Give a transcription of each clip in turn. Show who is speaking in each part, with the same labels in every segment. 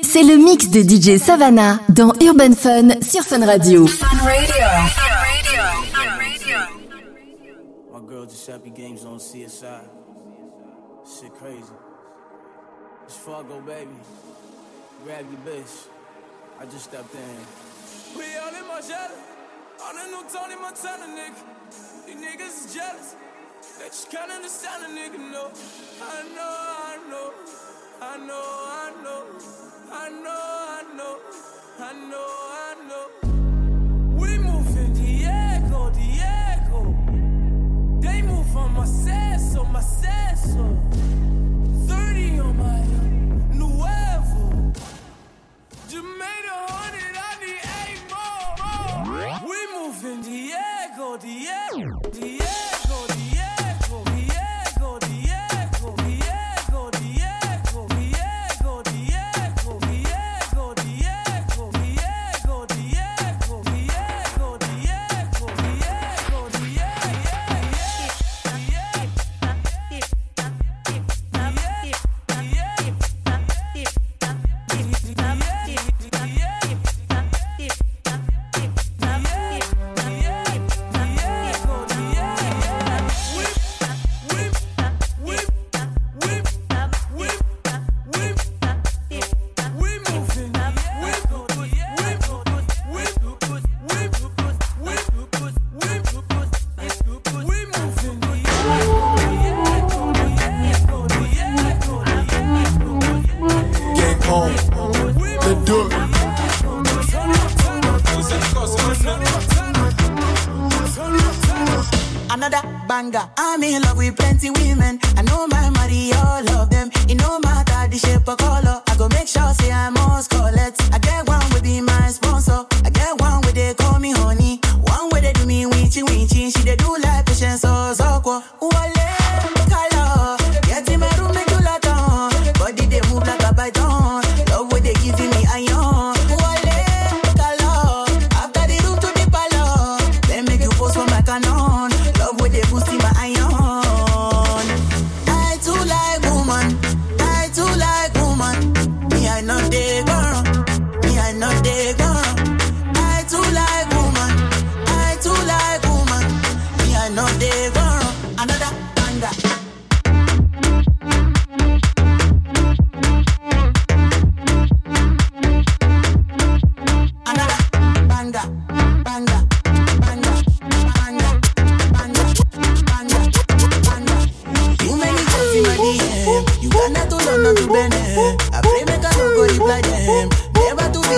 Speaker 1: C'est le mix de DJ Savannah dans Urban Fun sur Fun Radio. Fun Radio.
Speaker 2: My girl Giuseppe Games on CSI. Shit crazy. It's Fargo, baby. Grab your bitch. I just stepped in. We all in my jelly. On the new Tony Montana nigga. These niggas is jealous. They just can't understand a nigga, no. I know, I know. I know, I know. I know, I know, I know, I know. We move in Diego, Diego. They move on my my seso. 30 on my nuevo. Just made a hundred, I need eight more. We move in Diego, Diego, Diego.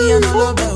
Speaker 3: From the top,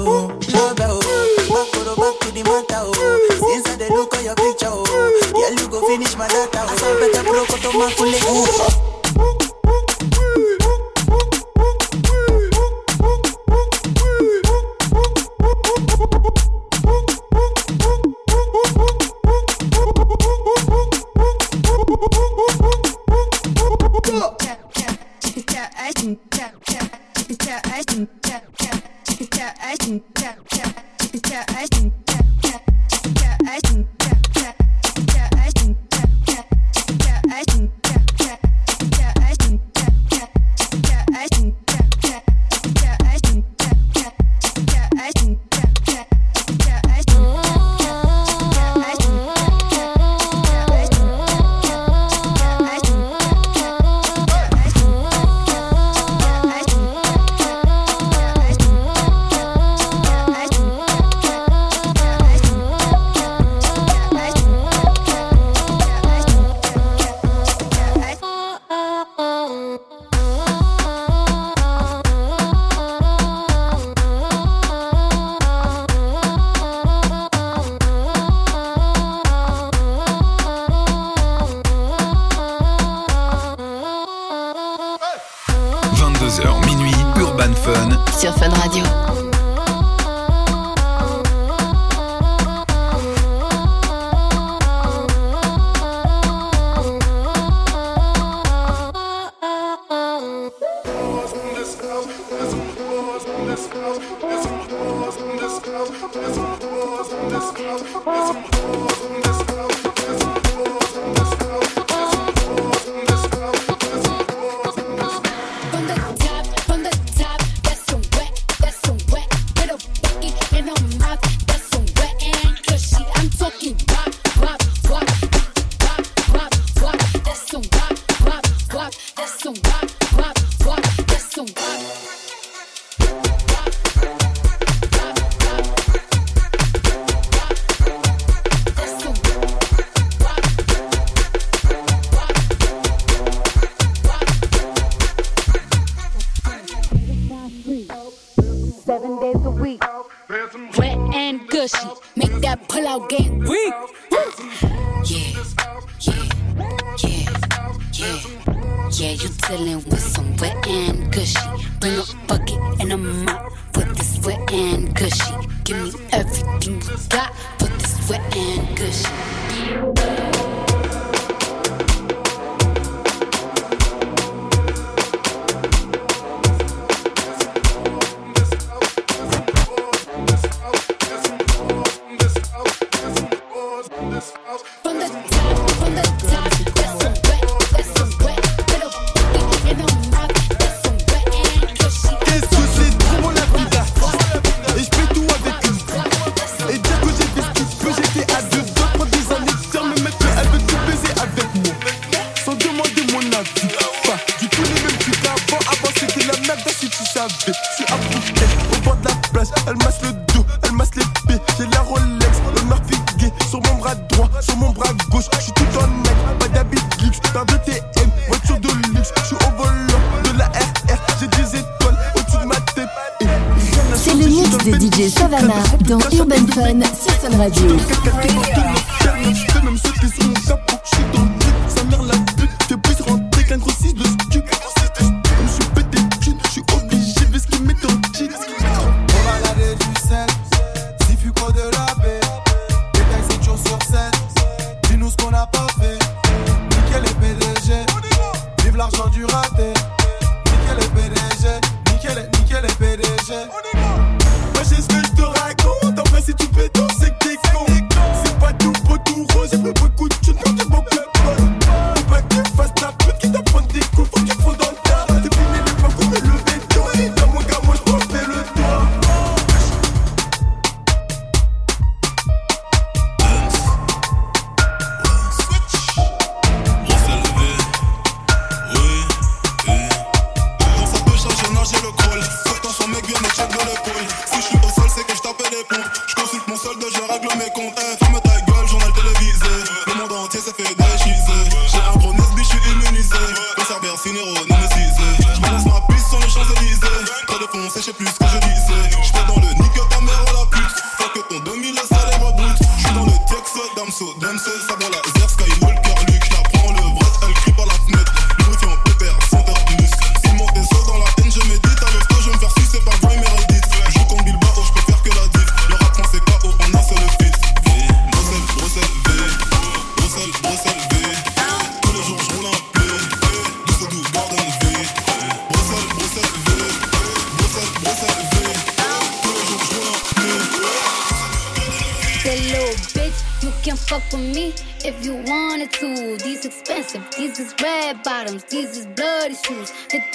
Speaker 3: So them
Speaker 4: suits are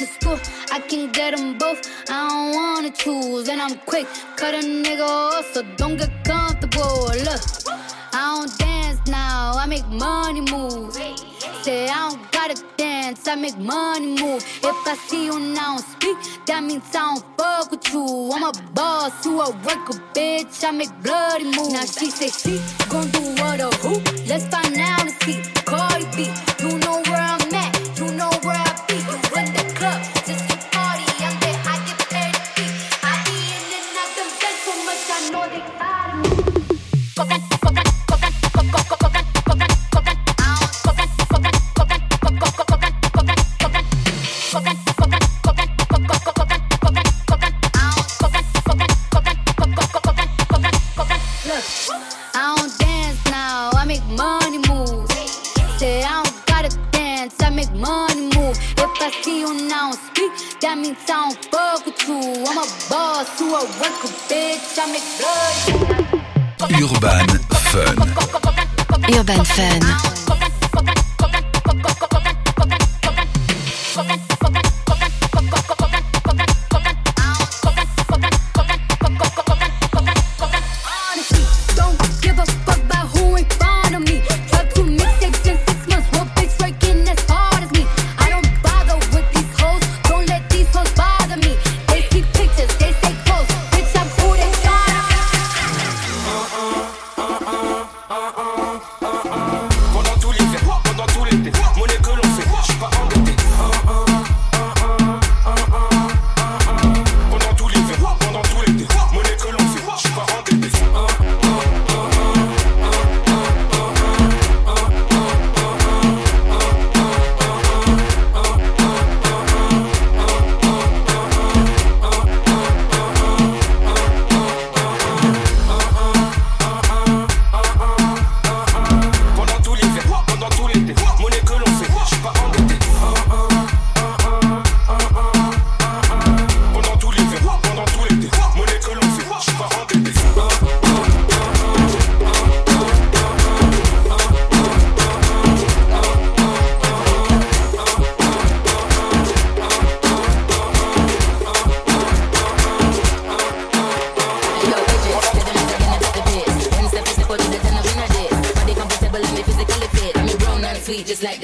Speaker 4: school. I can get them both, I don't wanna choose. And I'm quick, cut a nigga off, so don't get comfortable. Look, I don't dance now, I
Speaker 1: make money move. Say, I don't gotta dance, I make money move. If I see
Speaker 4: you now speak, that means I don't
Speaker 1: fuck with
Speaker 3: you.
Speaker 1: I'm a boss, work a worker, bitch, I make bloody moves. Now she say she gon' do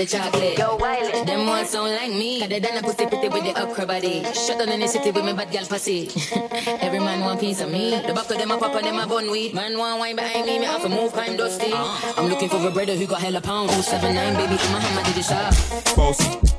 Speaker 3: chocolate. Yo, Wiley. Them all sound like me. Cause they done a pussy pretty with the upper body. Shut down in the city with me bad girl pussy. Every man want piece of me. The back of them a papa, them a bun weed. Man want wine behind me, me have to move kind dusty. Uh, I'm looking for a brother who got hella pound. 079 baby, in my hand, I did the shot.
Speaker 5: Bossy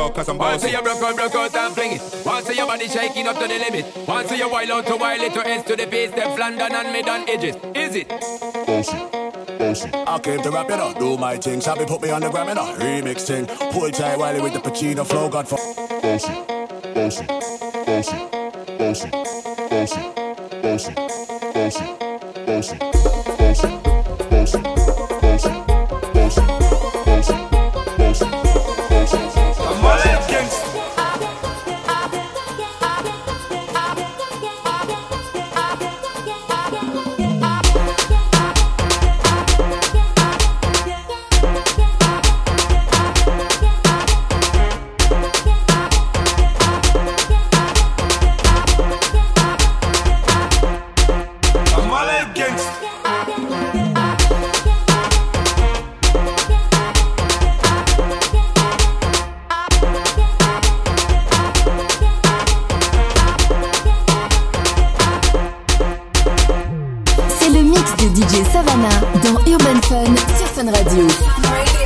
Speaker 5: world cause I'm bossy.
Speaker 6: Once you broke out, broke out and fling it. Once you body shaking up to the limit. Once you wild out to wild it to S to the base, them London and mid on edges. Is it?
Speaker 7: Bossy. Bossy. I came to rap it up, do my thing. Sabi put me on the gram and up. Remix thing. Pull tight Wiley with the Pacino flow, God for. Bossy. Bossy. Bossy. Bossy. Bossy. Bossy. Bossy. Bossy. Bossy. Bossy. Bossy. Bossy. Bossy.
Speaker 8: Savannah dans Urban Fun sur Fun Radio.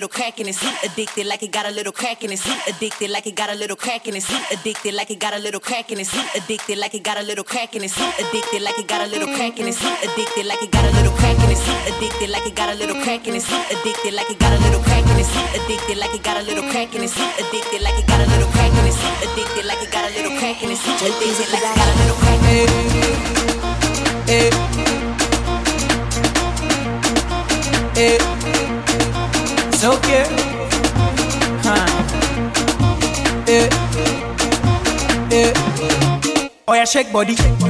Speaker 9: Little crack in his heat addicted like it got a little crack in his heat addicted like it got a little crack in his heat addicted like it got a little crack in his heat addicted like it got a little crack in his heat addicted like it got a little crack in his heat addicted like it got a little crack in his heat addicted like it got a little crack in his heat addicted like it got a little crack in his heat addicted like it got a little crack in his heat addicted like it got a little crack in his heat addicted like it got a little crack in his heat addicted like it got a little crack in his
Speaker 10: boy, Shake body.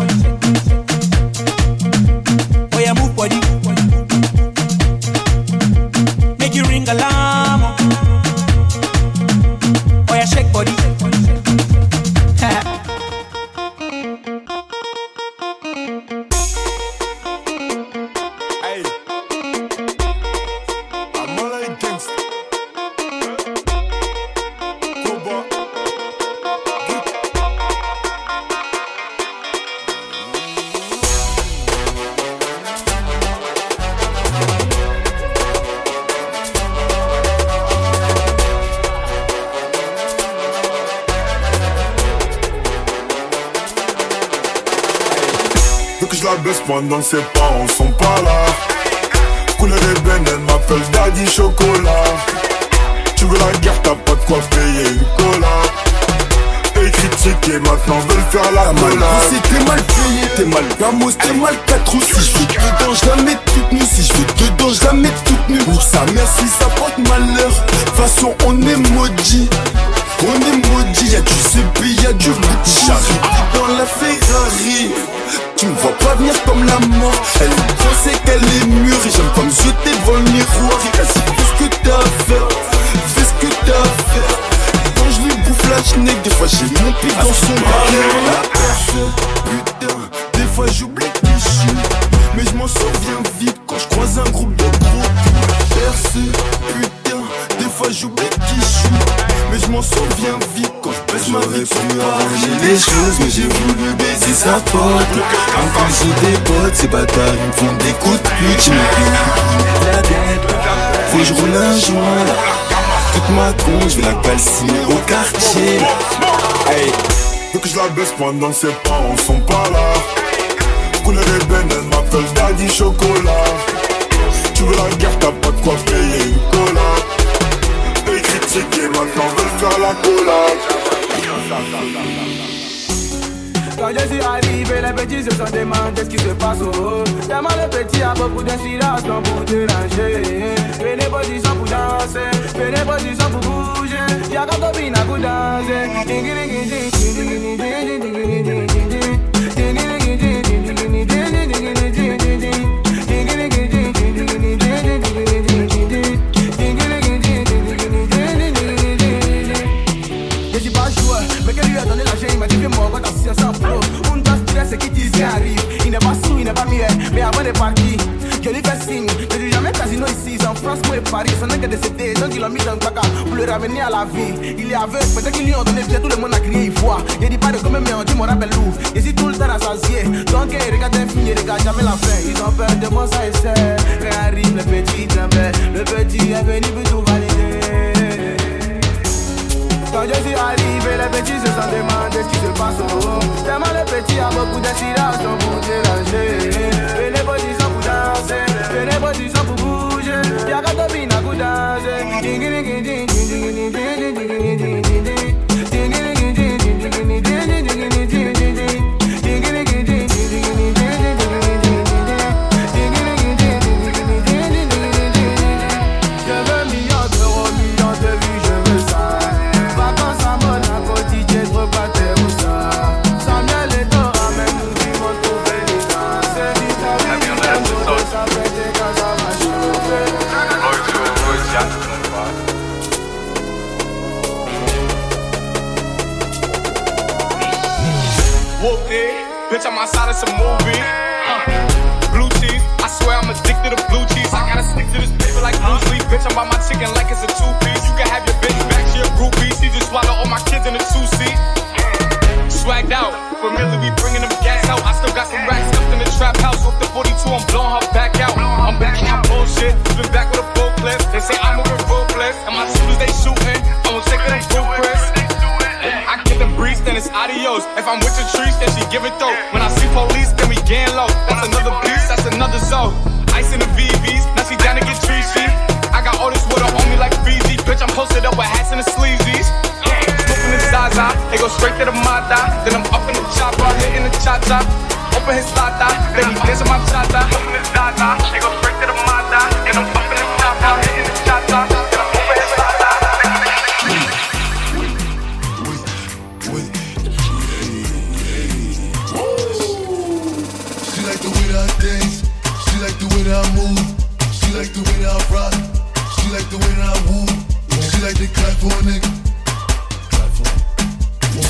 Speaker 10: Oh
Speaker 4: pendant ses parents sont pas là. Couleur ébène, elle m'appelle Daddy Chocolat. Tu veux la guerre, t'as pas de quoi payer une cola. Et critiquer, maintenant veulent faire la collage
Speaker 11: t'es mal payé, t'es mal gamos, t'es mal 4 ou Si je fais dedans, je la mets toute nue. Si je fais dedans, je la mets toute nue. Pour sa mère, si potes, ces ils me font des coups de pute faut que je roule un joint là. Toute ma con, je vais la calciner au quartier.
Speaker 4: Hey, veux que je la baisse pendant ses parents sont pas là. Couleur ébène, elle m'appelle Daddy Chocolat
Speaker 12: les petits se sont demandés ce qui se passe au. Tellement a beaucoup pour déranger. Fais pour danser, pour bouger. Y'a à vous danser. Je suis pas joueur, mais que lui a donné la gêne, il m'a dit fais-moi, on va. C'est qui dit arrive. Il n'est pas sous, il n'est pas muet, mais avant de partir, je lui fais signe. Ne dis jamais casino ici, en France ou à Paris. N'est que décédé, donc il l'a mis dans le placard pour le ramener à la vie. Il est aveugle, peut-être qu'ils lui ont donné tout le monde a crié, il voit. Il dit pas de comme mais on dit mon rappel lourd. Et si tout le temps rassasié, donc il regarde un film, il regarde jamais la fin. Ils ont peur de moi, ça et c'est. Quand arrive le petit le petit est venu
Speaker 13: If I'm with the trees, then she give it though. When I see police, then we gang low. That's another piece, that's another zone. Ice in the VVs, now she down to get treachy. I got all this water on me like Fiji. Bitch, I'm posted up with hats and the sleazies. Smoking the Zaza, they go straight to the Mata. Then I'm up in the chopper, hitting the cha cha. Open his lata, then he ah, dancing my cha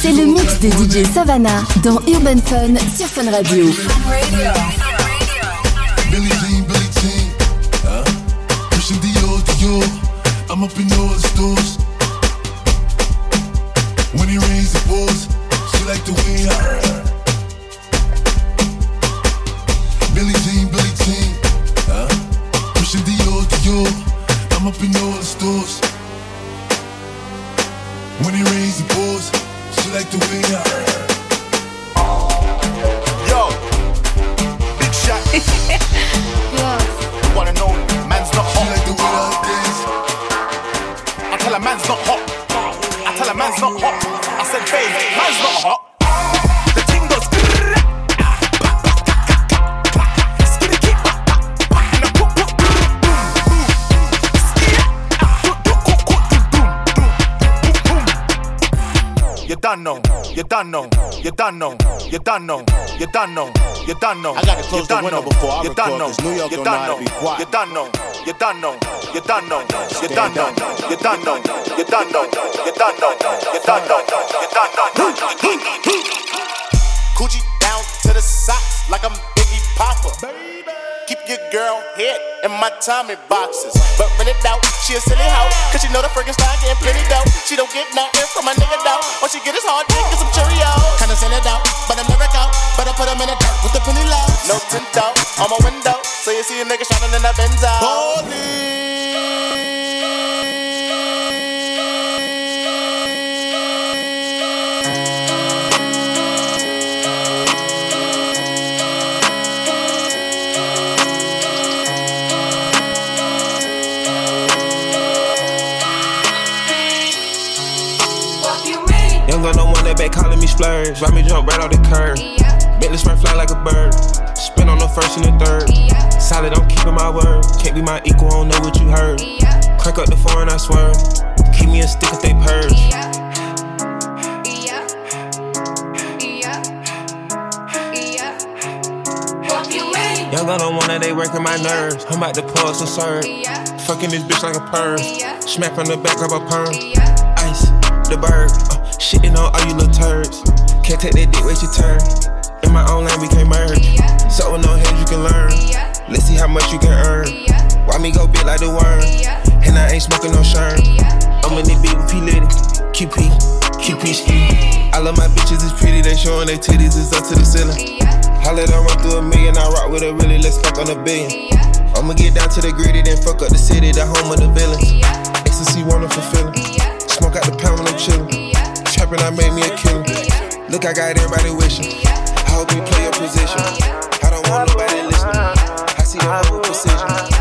Speaker 1: C'est le mix de DJ Savannah dans Urban Fun sur Fun Radio.
Speaker 13: Done know, you done know, you done know, you done know, you done know, you done know.
Speaker 14: I gotta close the window before I record, cause New York
Speaker 13: don't
Speaker 14: know how to be quiet.
Speaker 13: You done know, you done know, you done know, you done know, you done know, you done know, you done know, you done know, you done know.
Speaker 14: Coochie down to the socks like I'm Biggie Popper. Keep your girl head in my Tommy boxes. But when it out, she a silly hoe. Cause she know the Frankenstein getting plenty dough. She don't get nothing from my nigga though. All she get is hard dick and some Cheerios. Kinda send it out, but I'm never out. But I put them in the dirt with the penny low. No tint out on my window. So you see a nigga shining in the Benzo. Holy.
Speaker 15: Back calling me splurge. Ride me jump right off the curb. Yeah. Bentley spray fly like a bird. Spin on the first and the third. Yeah. Solid, I'm keeping my word. Can't be my equal, I don't know what you heard. Yeah. Crack up the foreign, I swear. Keep me a stick if they purge. Yeah. Young on one that they working my nerves. I'm about to pull some serve. Yeah. Fucking this bitch like a perm. Yeah. Smack on the back of a perm. Yeah. Ice, the bird. Uh, Shitting on all you little turds. Can't take that dick, wait your turn. In my own lane, we can't merge. So no heads, you can learn. Let's see how much you can earn. Why me go big like the worm? And I ain't smoking no shirt. I'm in the beat with P Litty. QP, QP ski. I love my bitches, it's pretty. They showing their titties, it's up to the ceiling. Holla, I run through a million. I rock with a really, let's fuck on a billion. I'ma get down to the gritty, then fuck up the city, the home of the villains. Ecstasy, wonderful feeling. Smoke out the pound when I'm chillin' trapping, I made me a killer. Look, I got everybody wishing. I hope you play your position. I don't want nobody listening. I see the whole precision.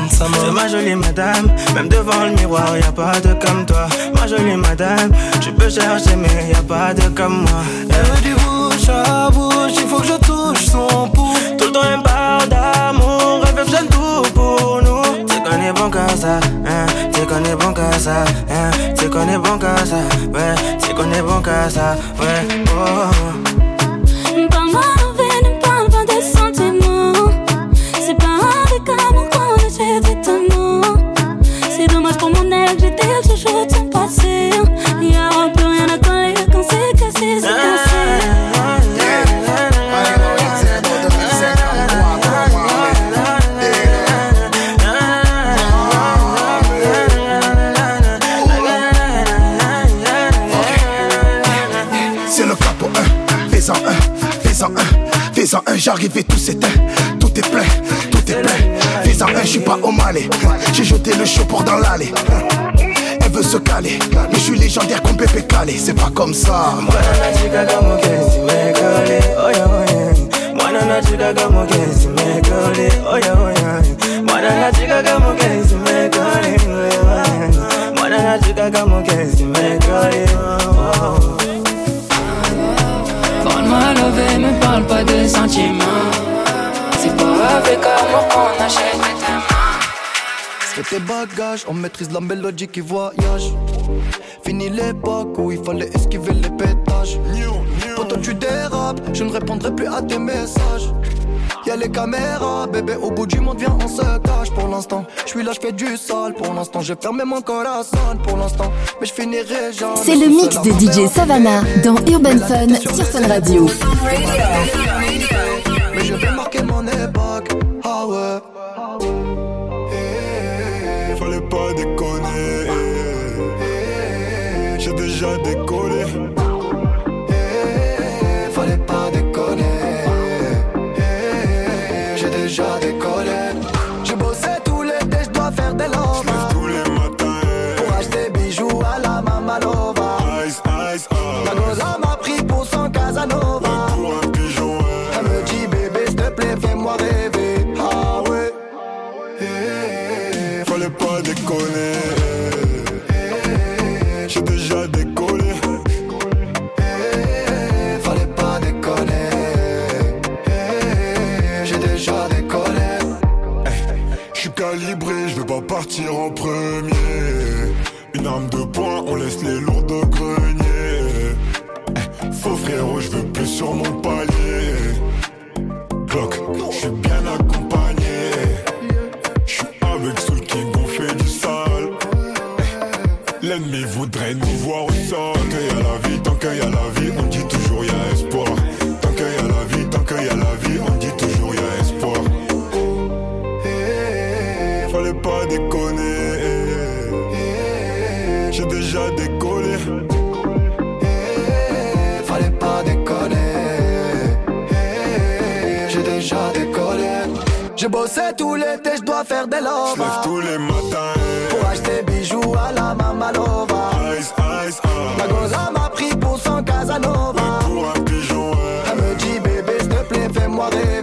Speaker 16: sa. C'est ma jolie madame, même devant le miroir, y a pas de comme toi. Ma jolie madame, tu peux chercher, mais y a pas de comme moi. Elle veut du bouche à bouche, il faut que je touche son pouls. Tout le temps, elle parle d'amour, elle veut tout pour nous. C'est qu'on est bon qu'à ça, hein, c'est qu'on est bon qu'à ça, hein, c'est qu'on est bon qu'à ça, ouais, c'est qu'on est bon qu'à ça, ouais, oh.
Speaker 4: Et tout s'éteint. Tout est plein, tout est plein. Un, je suis pas au malais. J'ai jeté le pour dans l'allée. Elle veut se caler, mais je suis légendaire comme Pépé Calé. C'est pas comme ça.
Speaker 17: Parle-moi lever, mais parle pas de sentiments. C'est pas avec amour qu'on achète tes mains.
Speaker 18: C'est tes bagages, on maîtrise la mélodie qui voyage. Fini l'époque où il fallait esquiver les pétages. Quand tu dérapes, je ne répondrai plus à tes messages. Y'a les caméras, bébé, au bout du monde, viens, on se cache pour l'instant. Je suis là, je fais du sale pour l'instant. J'ai fermé mon corazon pour l'instant, mais je finirai jamais.
Speaker 8: C'est le mix de DJ Savannah dans Urban Fun sur Fun Radio.
Speaker 18: Mais je vais marquer mon époque, ah ouais.
Speaker 4: fallait pas déconner. J'ai déjà décollé. L'ennemi voudrait nous voir au sol. Qu'il y a la vie, tant qu'il y a la vie, on dit toujours y a espoir. Tant qu'il y a la vie, tant qu'il y a la vie, on dit toujours y a espoir. Fallait pas déconner. J'ai déjà décollé.
Speaker 18: Fallait pas déconner. J'ai déjà décollé. J'ai bossé tout l'été, je dois faire des lovas.
Speaker 4: J'lève tous les matins.
Speaker 18: Bijoux à la.
Speaker 4: Ice, ice, ice.
Speaker 18: Ma goza m'a pris pour son Casanova.
Speaker 4: Pour un pigeon, ouais.
Speaker 18: Elle me dit bébé, s'il te plaît, fais-moi rêver.